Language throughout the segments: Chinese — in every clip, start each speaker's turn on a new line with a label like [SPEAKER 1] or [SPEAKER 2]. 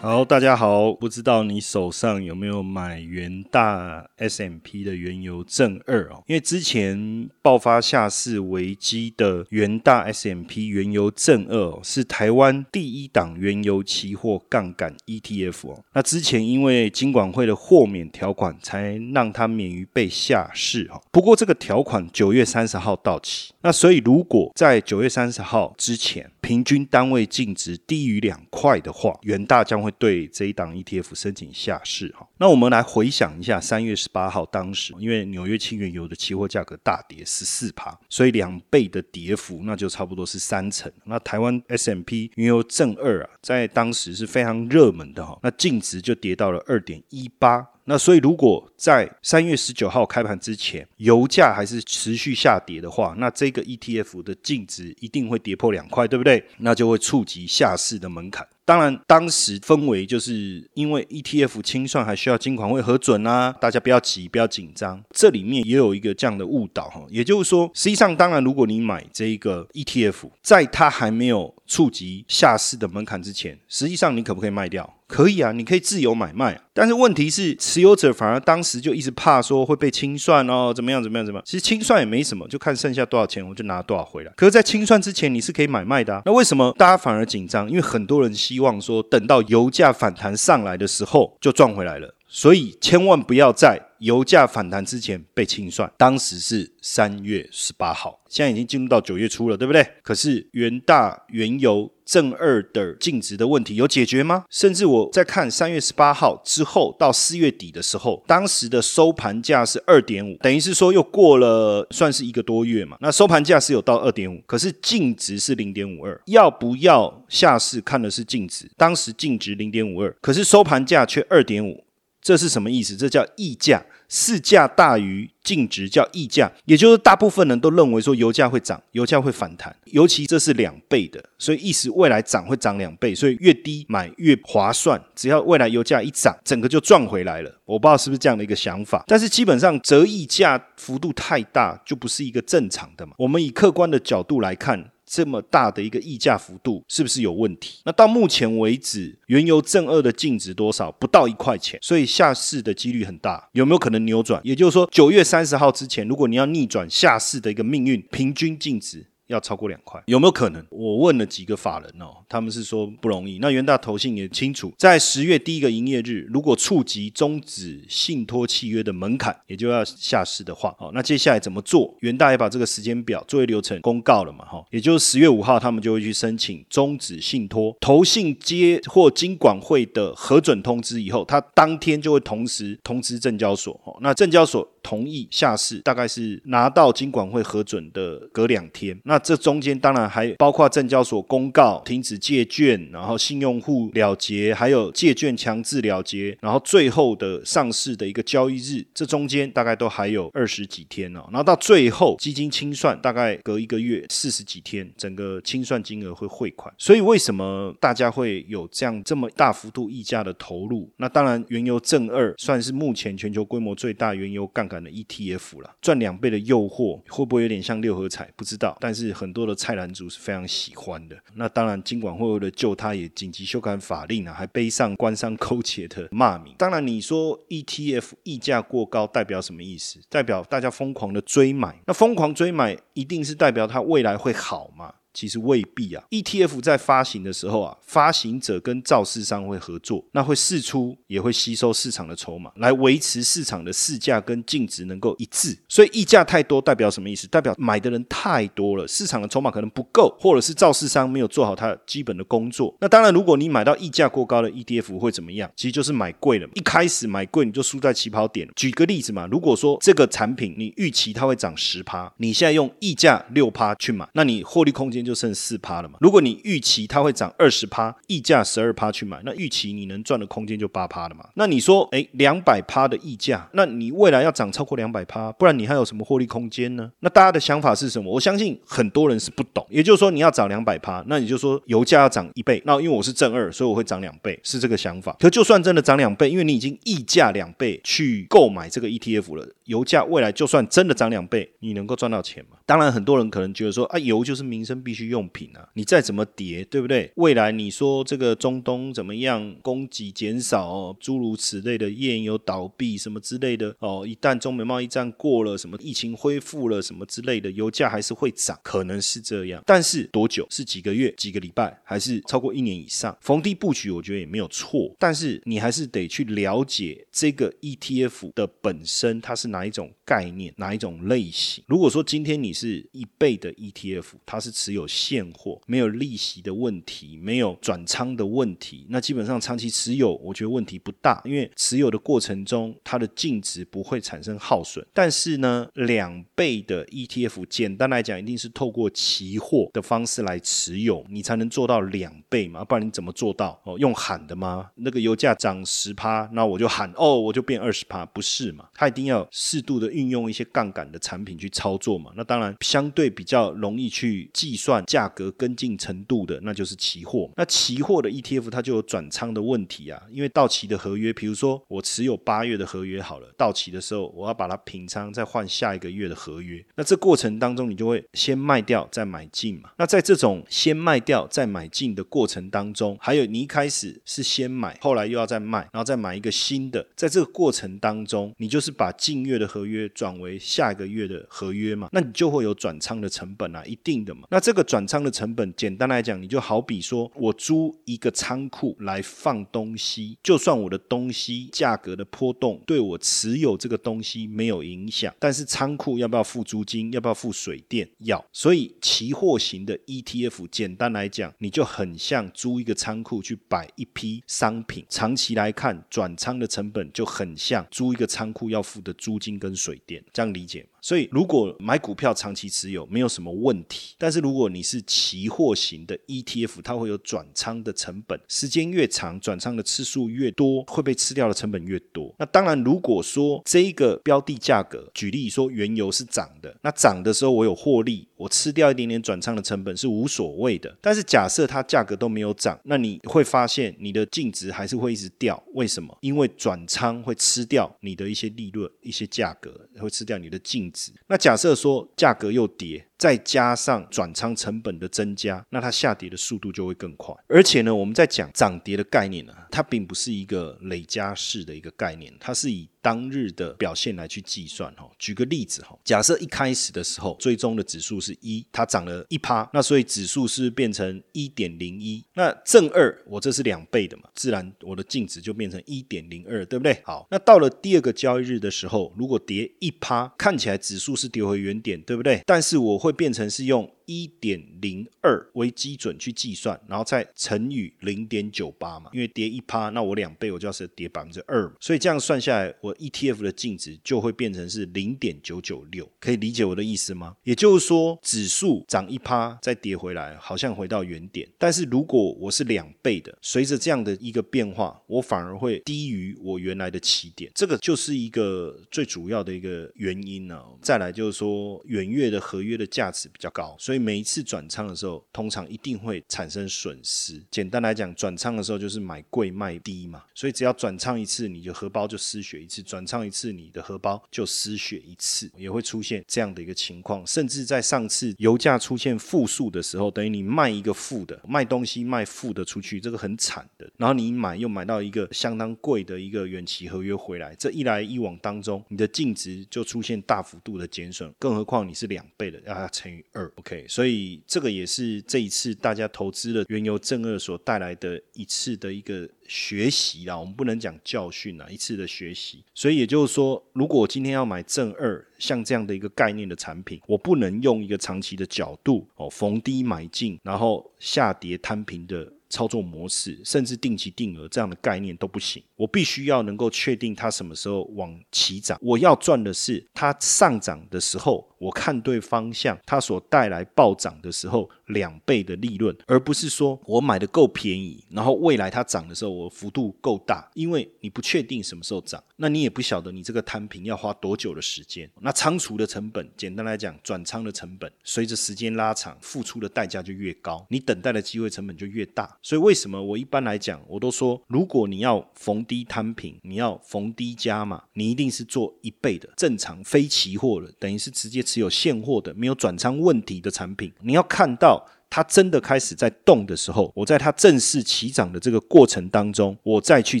[SPEAKER 1] 好，大家好，不知道你手上有没有买元大 S M P 的原油正二哦？因为之前爆发下市危机的元大 S M P 原油正二，是台湾第一档原油期货杠杆 E T F 哦。那之前因为金管会的豁免条款，才让它免于被下市哦。不过这个条款九月三十号到期，那所以如果在九月三十号之前，平均单位净值低于两块的话，元大将会对这一档 ETF 申请下市哈。那我们来回想一下，三月十八号当时，因为纽约轻原油的期货价格大跌十四趴，所以两倍的跌幅，那就差不多是三成。那台湾 S M P 原油正二啊，在当时是非常热门的哈，那净值就跌到了二点一八。那所以，如果在三月十九号开盘之前，油价还是持续下跌的话，那这个 ETF 的净值一定会跌破两块，对不对？那就会触及下市的门槛。当然，当时氛围就是因为 ETF 清算还需要金管会核准啊，大家不要急，不要紧张。这里面也有一个这样的误导哈，也就是说，实际上，当然，如果你买这一个 ETF，在它还没有触及下市的门槛之前，实际上你可不可以卖掉？可以啊，你可以自由买卖。但是问题是，持有者反而当时就一直怕说会被清算哦，怎么样怎么样怎么样？其实清算也没什么，就看剩下多少钱，我就拿多少回来。可是，在清算之前，你是可以买卖的。那为什么大家反而紧张？因为很多人希望说，等到油价反弹上来的时候就赚回来了。所以千万不要在油价反弹之前被清算。当时是三月十八号，现在已经进入到九月初了，对不对？可是元大原油正二的净值的问题有解决吗？甚至我在看三月十八号之后到四月底的时候，当时的收盘价是二点五，等于是说又过了算是一个多月嘛。那收盘价是有到二点五，可是净值是零点五二。要不要下市看的是净值，当时净值零点五二，可是收盘价却二点五。这是什么意思？这叫溢价，市价大于净值叫溢价，也就是大部分人都认为说油价会涨，油价会反弹，尤其这是两倍的，所以意思未来涨会涨两倍，所以越低买越划算，只要未来油价一涨，整个就赚回来了。我不知道是不是这样的一个想法，但是基本上折溢价幅度太大，就不是一个正常的嘛。我们以客观的角度来看。这么大的一个溢价幅度是不是有问题？那到目前为止，原油正二的净值多少？不到一块钱，所以下市的几率很大。有没有可能扭转？也就是说，九月三十号之前，如果你要逆转下市的一个命运，平均净值。要超过两块，有没有可能？我问了几个法人哦，他们是说不容易。那元大投信也清楚，在十月第一个营业日，如果触及终止信托契约的门槛，也就要下市的话，哦，那接下来怎么做？元大也把这个时间表作业流程公告了嘛，哈，也就是十月五号，他们就会去申请终止信托，投信接或金管会的核准通知以后，他当天就会同时通知证交所，哦，那证交所同意下市，大概是拿到经管会核准的隔两天，那。这中间当然还包括证交所公告停止借券，然后信用户了结，还有借券强制了结，然后最后的上市的一个交易日，这中间大概都还有二十几天哦。然后到最后基金清算，大概隔一个月四十几天，整个清算金额会汇款。所以为什么大家会有这样这么大幅度溢价的投入？那当然，原油正二算是目前全球规模最大原油杠杆的 ETF 了，赚两倍的诱惑会不会有点像六合彩？不知道，但是。很多的菜篮族是非常喜欢的。那当然，金管会为了救他，也紧急修改法令啊，还背上官商勾结的骂名。当然，你说 ETF 溢价过高代表什么意思？代表大家疯狂的追买。那疯狂追买，一定是代表它未来会好吗？其实未必啊。ETF 在发行的时候啊，发行者跟造市商会合作，那会释出也会吸收市场的筹码，来维持市场的市价跟净值能够一致。所以溢价太多代表什么意思？代表买的人太多了，市场的筹码可能不够，或者是造市商没有做好他基本的工作。那当然，如果你买到溢价过高的 ETF 会怎么样？其实就是买贵了，一开始买贵你就输在起跑点。举个例子嘛，如果说这个产品你预期它会涨十趴，你现在用溢价六趴去买，那你获利空间就剩四趴了嘛。如果你预期它会涨二十趴，溢价十二趴去买，那预期你能赚的空间就八趴了嘛。那你说，哎，两百趴的溢价，那你未来要涨超过两百趴，不然你还有什么获利空间呢？那大家的想法是什么？我相信很多人是不懂。也就是说，你要涨两百趴，那你就说油价要涨一倍，那因为我是正二，所以我会涨两倍，是这个想法。可就算真的涨两倍，因为你已经溢价两倍去购买这个 ETF 了，油价未来就算真的涨两倍，你能够赚到钱吗？当然，很多人可能觉得说啊，油就是民生必需用品啊，你再怎么叠，对不对？未来你说这个中东怎么样，供给减少，诸如此类的页岩油倒闭什么之类的哦，一旦中美贸易战过了，什么疫情恢复了什么之类的，油价还是会涨，可能是这样。但是多久？是几个月、几个礼拜，还是超过一年以上？逢低布局，我觉得也没有错。但是你还是得去了解这个 ETF 的本身，它是哪一种概念，哪一种类型。如果说今天你是一倍的 ETF，它是持有现货，没有利息的问题，没有转仓的问题，那基本上长期持有，我觉得问题不大，因为持有的过程中，它的净值不会产生耗损。但是呢，两倍的 ETF，简单来讲，一定是透过期货的方式来持有，你才能做到两倍嘛，不然你怎么做到？哦，用喊的吗？那个油价涨十趴，那我就喊哦，我就变二十趴，不是嘛？它一定要适度的运用一些杠杆的产品去操作嘛。那当然。相对比较容易去计算价格跟进程度的，那就是期货。那期货的 ETF 它就有转仓的问题啊，因为到期的合约，比如说我持有八月的合约好了，到期的时候我要把它平仓，再换下一个月的合约。那这过程当中，你就会先卖掉再买进嘛。那在这种先卖掉再买进的过程当中，还有你一开始是先买，后来又要再卖，然后再买一个新的，在这个过程当中，你就是把近月的合约转为下一个月的合约嘛，那你就。会有转仓的成本啊，一定的嘛。那这个个转仓的成本，简单来讲，你就好比说我租一个仓库来放东西，就算我的东西价格的波动对我持有这个东西没有影响，但是仓库要不要付租金，要不要付水电？要。所以期货型的 ETF，简单来讲，你就很像租一个仓库去摆一批商品，长期来看，转仓的成本就很像租一个仓库要付的租金跟水电，这样理解吗？所以，如果买股票长期持有没有什么问题，但是如果你是期货型的 ETF，它会有转仓的成本，时间越长，转仓的次数越多，会被吃掉的成本越多。那当然，如果说这一个标的价格，举例说原油是涨的，那涨的时候我有获利，我吃掉一点点转仓的成本是无所谓的。但是假设它价格都没有涨，那你会发现你的净值还是会一直掉。为什么？因为转仓会吃掉你的一些利润、一些价格，会吃掉你的净。那假设说价格又跌。再加上转仓成本的增加，那它下跌的速度就会更快。而且呢，我们在讲涨跌的概念呢，它并不是一个累加式的一个概念，它是以当日的表现来去计算哈。举个例子哈，假设一开始的时候最终的指数是一，它涨了一趴，那所以指数是变成一点零一，那正二我这是两倍的嘛，自然我的净值就变成一点零二，对不对？好，那到了第二个交易日的时候，如果跌一趴，看起来指数是跌回原点，对不对？但是我会。会变成是用。一点零二为基准去计算，然后再乘以零点九八嘛，因为跌一趴，那我两倍我就要是跌百分之二，所以这样算下来，我 ETF 的净值就会变成是零点九九六，可以理解我的意思吗？也就是说，指数涨一趴再跌回来，好像回到原点，但是如果我是两倍的，随着这样的一个变化，我反而会低于我原来的起点，这个就是一个最主要的一个原因呢。再来就是说，远月的合约的价值比较高，所以。每一次转仓的时候，通常一定会产生损失。简单来讲，转仓的时候就是买贵卖低嘛。所以只要转仓一次，你的荷包就失血一次；转仓一次，你的荷包就失血一次，也会出现这样的一个情况。甚至在上次油价出现负数的时候，等于你卖一个负的，卖东西卖负的出去，这个很惨的。然后你买又买到一个相当贵的一个远期合约回来，这一来一往当中，你的净值就出现大幅度的减损。更何况你是两倍的，要它乘以二，OK。所以这个也是这一次大家投资了原油正二所带来的一次的一个学习啦。我们不能讲教训啊，一次的学习。所以也就是说，如果我今天要买正二，像这样的一个概念的产品，我不能用一个长期的角度哦，逢低买进，然后下跌摊平的。操作模式，甚至定期定额这样的概念都不行。我必须要能够确定它什么时候往起涨。我要赚的是它上涨的时候，我看对方向，它所带来暴涨的时候两倍的利润，而不是说我买的够便宜，然后未来它涨的时候我幅度够大。因为你不确定什么时候涨，那你也不晓得你这个摊平要花多久的时间。那仓储的成本，简单来讲，转仓的成本，随着时间拉长，付出的代价就越高，你等待的机会成本就越大。所以为什么我一般来讲，我都说，如果你要逢低摊平，你要逢低加嘛，你一定是做一倍的正常非期货的，等于是直接是有现货的，没有转仓问题的产品，你要看到。它真的开始在动的时候，我在它正式起涨的这个过程当中，我再去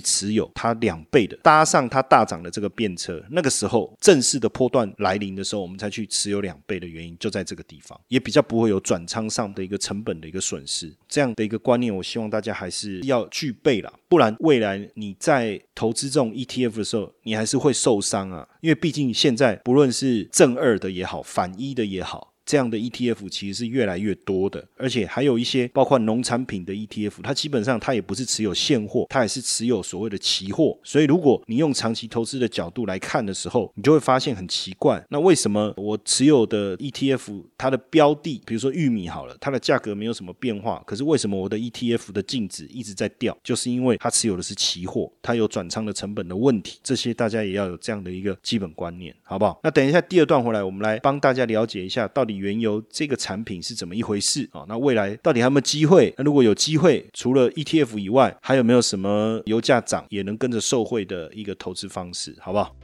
[SPEAKER 1] 持有它两倍的，搭上它大涨的这个便车，那个时候正式的波段来临的时候，我们才去持有两倍的原因就在这个地方，也比较不会有转仓上的一个成本的一个损失。这样的一个观念，我希望大家还是要具备了，不然未来你在投资这种 ETF 的时候，你还是会受伤啊，因为毕竟现在不论是正二的也好，反一的也好。这样的 ETF 其实是越来越多的，而且还有一些包括农产品的 ETF，它基本上它也不是持有现货，它也是持有所谓的期货。所以如果你用长期投资的角度来看的时候，你就会发现很奇怪，那为什么我持有的 ETF 它的标的，比如说玉米好了，它的价格没有什么变化，可是为什么我的 ETF 的净值一直在掉？就是因为它持有的是期货，它有转仓的成本的问题。这些大家也要有这样的一个基本观念，好不好？那等一下第二段回来，我们来帮大家了解一下到底。原油这个产品是怎么一回事啊？那未来到底还有没有机会？那如果有机会，除了 ETF 以外，还有没有什么油价涨也能跟着受惠的一个投资方式？好不好？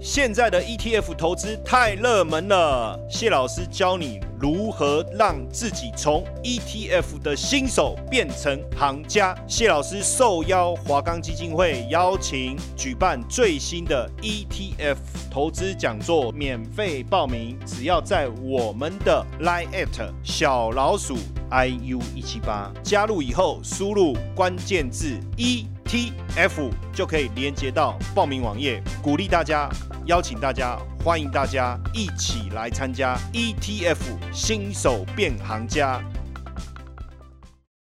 [SPEAKER 1] 现在的 ETF 投资太热门了，谢老师教你如何让自己从 ETF 的新手变成行家。谢老师受邀华冈基金会邀请举办最新的 ETF 投资讲座，免费报名，只要在我们的 Line at 小老鼠 iu 一七八加入以后，输入关键字 ETF 就可以连接到报名网页，鼓励大家。邀请大家，欢迎大家一起来参加 ETF 新手变行家。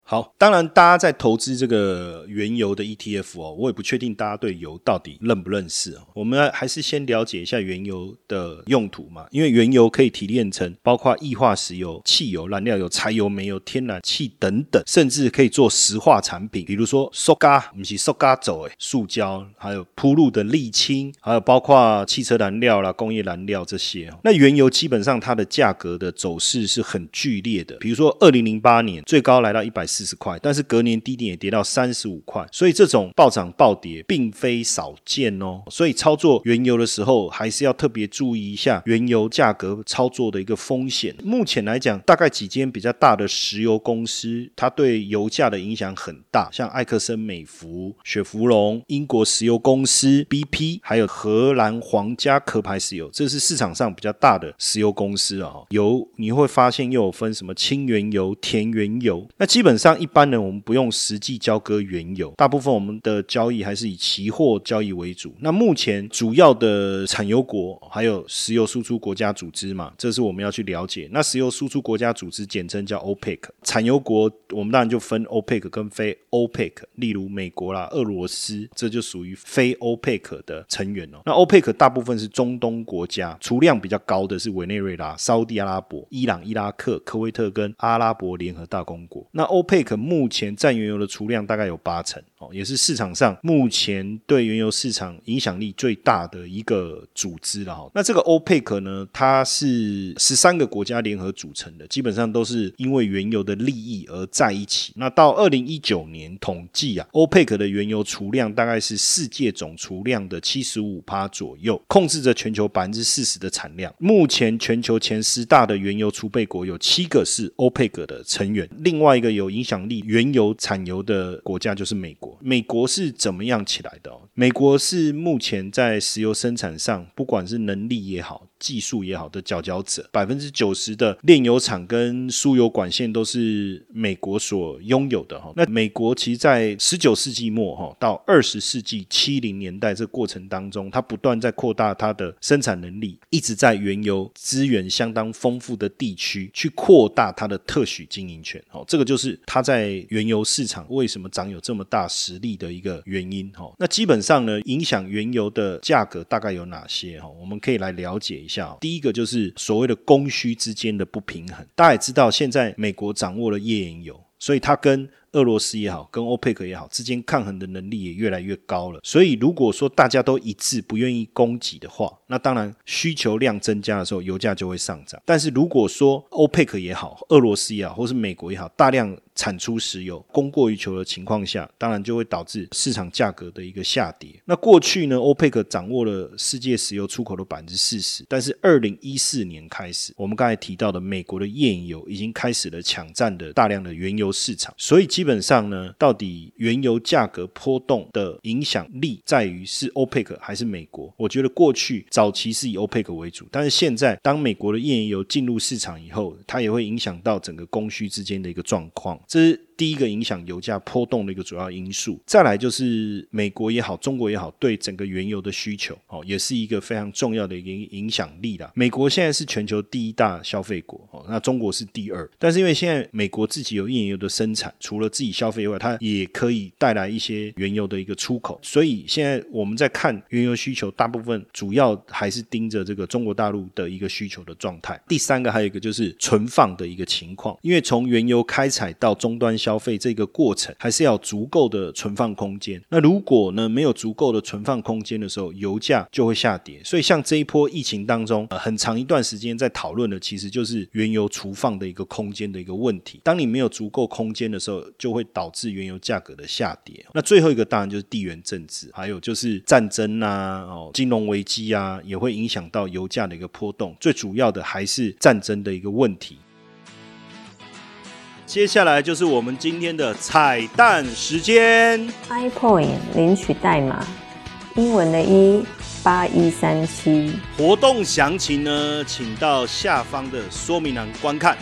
[SPEAKER 1] 好，当然，大家在投资这个原油的 ETF 哦，我也不确定大家对油到底认不认识哦。我们还是先了解一下原油的用途嘛，因为原油可以提炼成包括液化石油、汽油、燃料油、柴油、煤油、天然气等等，甚至可以做石化产品，比如说塑胶，不是塑胶走诶，塑胶，还有铺路的沥青，还有包括汽车燃料啦、工业燃料这些。那原油基本上它的价格的走势是很剧烈的，比如说二零零八年最高来到一百。四十块，但是隔年低点也跌到三十五块，所以这种暴涨暴跌并非少见哦。所以操作原油的时候，还是要特别注意一下原油价格操作的一个风险。目前来讲，大概几间比较大的石油公司，它对油价的影响很大，像埃克森美孚、雪佛龙、英国石油公司 BP，还有荷兰皇家壳牌石油，这是市场上比较大的石油公司啊。油你会发现又有分什么轻原油、甜原油，那基本上。像一般人，我们不用实际交割原油，大部分我们的交易还是以期货交易为主。那目前主要的产油国还有石油输出国家组织嘛，这是我们要去了解。那石油输出国家组织简称叫 OPEC，产油国我们当然就分 OPEC 跟非 OPEC，例如美国啦、俄罗斯，这就属于非 OPEC 的成员哦。那 OPEC 大部分是中东国家，储量比较高的是委内瑞拉、沙地阿拉伯、伊朗、伊拉克、科威特跟阿拉伯联合大公国。那 OPEC 目前占原油的储量大概有八成。哦，也是市场上目前对原油市场影响力最大的一个组织了哈。那这个欧佩克呢，它是十三个国家联合组成的，基本上都是因为原油的利益而在一起。那到二零一九年统计啊，欧佩克的原油储量大概是世界总储量的七十五趴左右，控制着全球百分之四十的产量。目前全球前十大的原油储备国有七个是欧佩克的成员，另外一个有影。响力原油产油的国家就是美国。美国是怎么样起来的？美国是目前在石油生产上，不管是能力也好，技术也好的佼佼者，百分之九十的炼油厂跟输油管线都是美国所拥有的哈。那美国其实，在十九世纪末哈到二十世纪七零年代这过程当中，它不断在扩大它的生产能力，一直在原油资源相当丰富的地区去扩大它的特许经营权。哦，这个就是它在原油市场为什么长有这么大实力的一个原因。哈，那基本上呢，影响原油的价格大概有哪些？哈，我们可以来了解一下。第一个就是所谓的供需之间的不平衡。大家也知道，现在美国掌握了页岩油，所以它跟俄罗斯也好，跟欧佩克也好，之间抗衡的能力也越来越高了。所以，如果说大家都一致不愿意供给的话，那当然需求量增加的时候，油价就会上涨。但是，如果说欧佩克也好，俄罗斯也好，或是美国也好，大量产出石油供过于求的情况下，当然就会导致市场价格的一个下跌。那过去呢，欧佩克掌握了世界石油出口的百分之四十，但是二零一四年开始，我们刚才提到的美国的页岩油已经开始了抢占的大量的原油市场，所以基本上呢，到底原油价格波动的影响力在于是欧佩克还是美国？我觉得过去早期是以欧佩克为主，但是现在当美国的页岩油进入市场以后，它也会影响到整个供需之间的一个状况。这是第一个影响油价波动的一个主要因素。再来就是美国也好，中国也好，对整个原油的需求哦，也是一个非常重要的一个影响力啦。美国现在是全球第一大消费国哦，那中国是第二。但是因为现在美国自己有页岩油的生产，除了自己消费以外，它也可以带来一些原油的一个出口。所以现在我们在看原油需求，大部分主要还是盯着这个中国大陆的一个需求的状态。第三个还有一个就是存放的一个情况，因为从原油开采到终端消费这个过程，还是要足够的存放空间。那如果呢没有足够的存放空间的时候，油价就会下跌。所以像这一波疫情当中，呃，很长一段时间在讨论的，其实就是原油储放的一个空间的一个问题。当你没有足够空间的时候，就会导致原油价格的下跌。那最后一个当然就是地缘政治，还有就是战争啊，哦，金融危机啊，也会影响到油价的一个波动。最主要的还是战争的一个问题。接下来就是我们今天的彩蛋时间。
[SPEAKER 2] iPoint 领取代码，英文的一八一三七。
[SPEAKER 1] 活动详情呢，请到下方的说明栏观看。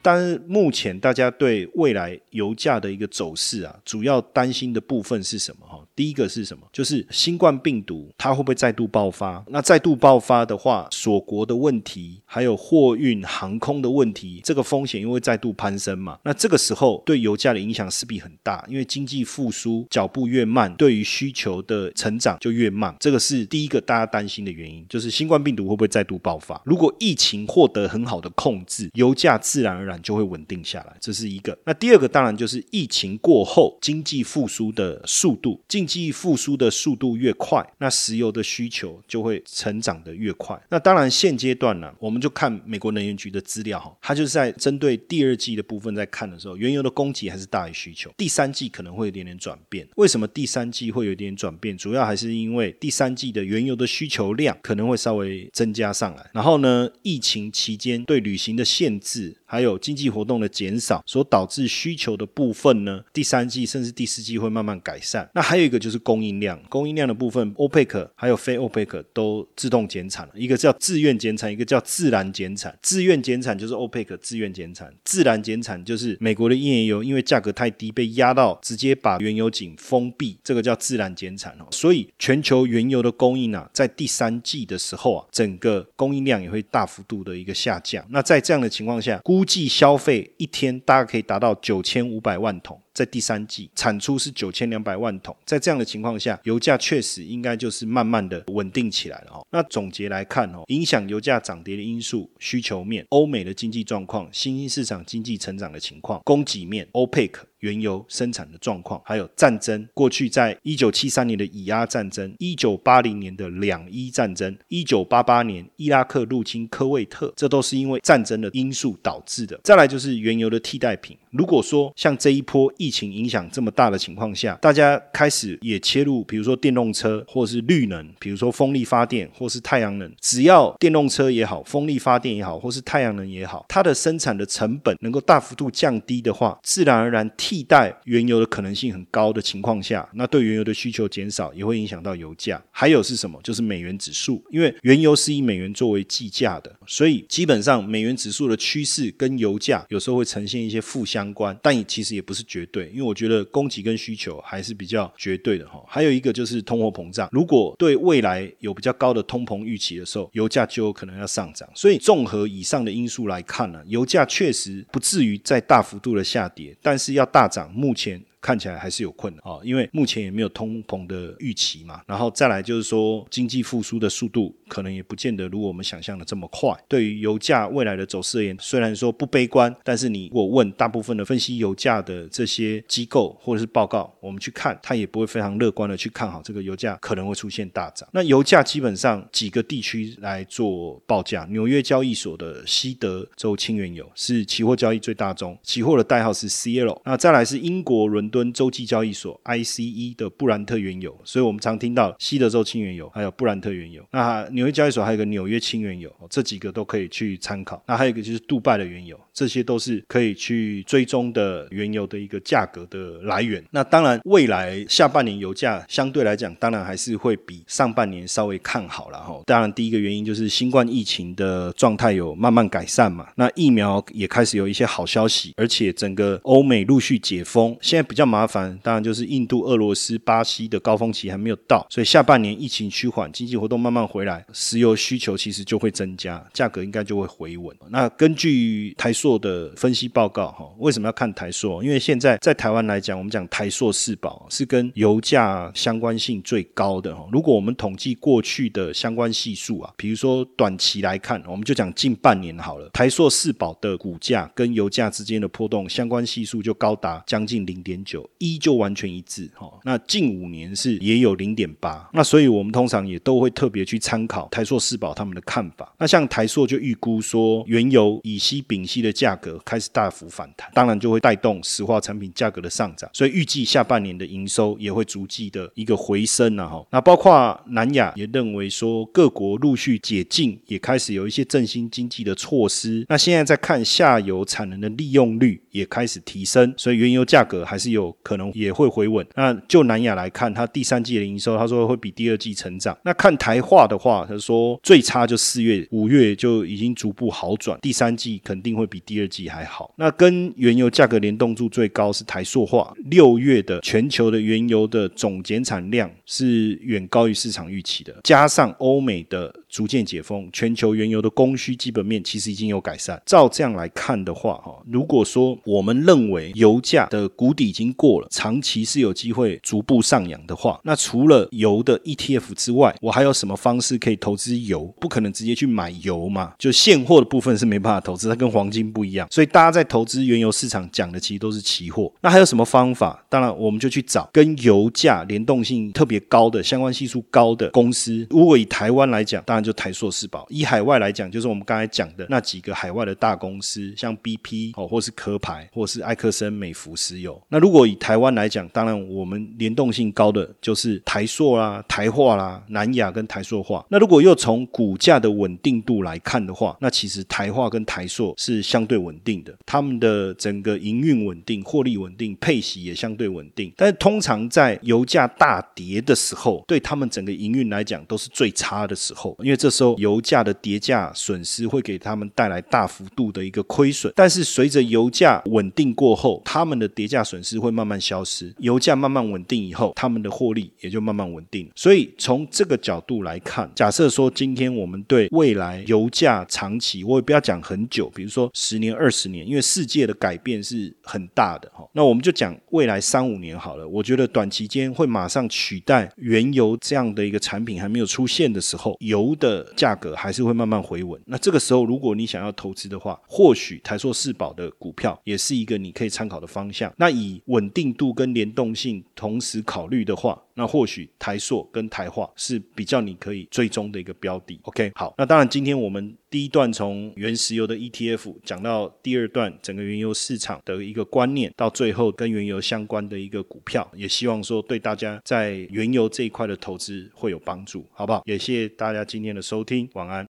[SPEAKER 1] 但是目前大家对未来油价的一个走势啊，主要担心的部分是什么？第一个是什么？就是新冠病毒它会不会再度爆发？那再度爆发的话，锁国的问题，还有货运航空的问题，这个风险因为再度攀升嘛。那这个时候对油价的影响势必很大，因为经济复苏脚步越慢，对于需求的成长就越慢。这个是第一个大家担心的原因，就是新冠病毒会不会再度爆发？如果疫情获得很好的控制，油价自然而然就会稳定下来，这是一个。那第二个当然就是疫情过后经济复苏的速度，济复苏的速度越快，那石油的需求就会成长的越快。那当然现阶段呢，我们就看美国能源局的资料哈，它就是在针对第二季的部分在看的时候，原油的供给还是大于需求，第三季可能会有点点转变。为什么第三季会有点转变？主要还是因为第三季的原油的需求量可能会稍微增加上来，然后呢，疫情期间对旅行的限制。还有经济活动的减少所导致需求的部分呢，第三季甚至第四季会慢慢改善。那还有一个就是供应量，供应量的部分，欧佩克还有非欧佩克都自动减产了，一个叫自愿减产，一个叫自然减产。自愿减产就是欧佩克自愿减产，自然减产就是美国的页岩油因为价格太低被压到直接把原油井封闭，这个叫自然减产哦。所以全球原油的供应啊，在第三季的时候啊，整个供应量也会大幅度的一个下降。那在这样的情况下，估估计消费一天大概可以达到九千五百万桶。在第三季产出是九千两百万桶，在这样的情况下，油价确实应该就是慢慢的稳定起来了哦。那总结来看哦，影响油价涨跌的因素，需求面、欧美的经济状况、新兴市场经济成长的情况、供给面、OPEC 原油生产的状况，还有战争。过去在一九七三年的以阿战争，一九八零年的两伊战争，一九八八年伊拉克入侵科威特，这都是因为战争的因素导致的。再来就是原油的替代品。如果说像这一波疫情影响这么大的情况下，大家开始也切入，比如说电动车或是绿能，比如说风力发电或是太阳能，只要电动车也好，风力发电也好，或是太阳能也好，它的生产的成本能够大幅度降低的话，自然而然替代原油的可能性很高的情况下，那对原油的需求减少，也会影响到油价。还有是什么？就是美元指数，因为原油是以美元作为计价的，所以基本上美元指数的趋势跟油价有时候会呈现一些负向相关，但也其实也不是绝对，因为我觉得供给跟需求还是比较绝对的哈。还有一个就是通货膨胀，如果对未来有比较高的通膨预期的时候，油价就有可能要上涨。所以综合以上的因素来看呢，油价确实不至于再大幅度的下跌，但是要大涨，目前。看起来还是有困难啊，因为目前也没有通膨的预期嘛。然后再来就是说，经济复苏的速度可能也不见得如我们想象的这么快。对于油价未来的走势而言，虽然说不悲观，但是你如果问大部分的分析油价的这些机构或者是报告，我们去看，它也不会非常乐观的去看好这个油价可能会出现大涨。那油价基本上几个地区来做报价，纽约交易所的西德州轻原油是期货交易最大宗，期货的代号是 CL。那再来是英国伦。敦洲际交易所 ICE 的布兰特原油，所以我们常听到西德州轻原油，还有布兰特原油。那纽约交易所还有个纽约轻原油，这几个都可以去参考。那还有一个就是杜拜的原油，这些都是可以去追踪的原油的一个价格的来源。那当然，未来下半年油价相对来讲，当然还是会比上半年稍微看好了哈。当然，第一个原因就是新冠疫情的状态有慢慢改善嘛，那疫苗也开始有一些好消息，而且整个欧美陆续解封，现在比较麻烦，当然就是印度、俄罗斯、巴西的高峰期还没有到，所以下半年疫情趋缓，经济活动慢慢回来，石油需求其实就会增加，价格应该就会回稳。那根据台硕的分析报告，哈，为什么要看台硕？因为现在在台湾来讲，我们讲台硕四宝是跟油价相关性最高的哈。如果我们统计过去的相关系数啊，比如说短期来看，我们就讲近半年好了，台硕四宝的股价跟油价之间的波动相关系数就高达将近零点。九一就完全一致哈，那近五年是也有零点八，那所以我们通常也都会特别去参考台硕四宝他们的看法。那像台硕就预估说，原油乙烯、丙烯的价格开始大幅反弹，当然就会带动石化产品价格的上涨，所以预计下半年的营收也会逐季的一个回升啊哈。那包括南亚也认为说，各国陆续解禁，也开始有一些振兴经济的措施。那现在在看下游产能的利用率也开始提升，所以原油价格还是。有可能也会回稳。那就南亚来看，它第三季的营收，他说会比第二季成长。那看台化的话，他说最差就四月、五月就已经逐步好转，第三季肯定会比第二季还好。那跟原油价格联动度最高是台塑化，六月的全球的原油的总减产量是远高于市场预期的，加上欧美的。逐渐解封，全球原油的供需基本面其实已经有改善。照这样来看的话，哈，如果说我们认为油价的谷底已经过了，长期是有机会逐步上扬的话，那除了油的 ETF 之外，我还有什么方式可以投资油？不可能直接去买油嘛？就现货的部分是没办法投资，它跟黄金不一样。所以大家在投资原油市场讲的其实都是期货。那还有什么方法？当然，我们就去找跟油价联动性特别高的、相关系数高的公司。如果以台湾来讲，当然就台硕世宝。以海外来讲，就是我们刚才讲的那几个海外的大公司，像 BP 哦，或是壳牌，或是埃克森美孚石油。那如果以台湾来讲，当然我们联动性高的就是台硕啦、台化啦、南亚跟台硕化。那如果又从股价的稳定度来看的话，那其实台化跟台硕是相对稳定的，他们的整个营运稳定、获利稳定、配息也相对稳定。但是通常在油价大跌的时候，对他们整个营运来讲都是最差的时候，因为这时候油价的跌价损失会给他们带来大幅度的一个亏损。但是随着油价稳定过后，他们的跌价损失会慢慢消失，油价慢慢稳定以后，他们的获利也就慢慢稳定。所以从这个角度来看，假设说今天我们对未来油价长期，我也不要讲很久，比如说十年、二十年，因为世界的改变是很大的哈。那我们就讲未来三五年好了。我觉得短期间会马上取代原油这样的一个产品还没有出现的时候，油的价格还是会慢慢回稳。那这个时候，如果你想要投资的话，或许台硕四宝的股票也是一个你可以参考的方向。那以稳定度跟联动性同时考虑的话，那或许台塑跟台化是比较你可以追踪的一个标的。OK，好，那当然今天我们第一段从原石油的 ETF 讲到第二段整个原油市场的一个观念，到最后跟原油相关的一个股票，也希望说对大家在原油这一块的投资会有帮助，好不好？也谢谢大家今天的收听，晚安。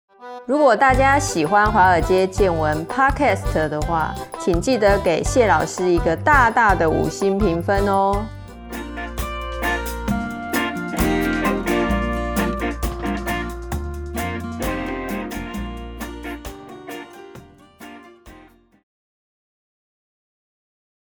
[SPEAKER 2] 如果大家喜欢华尔街见闻 Podcast 的话，请记得给谢老师一个大大的五星评分哦。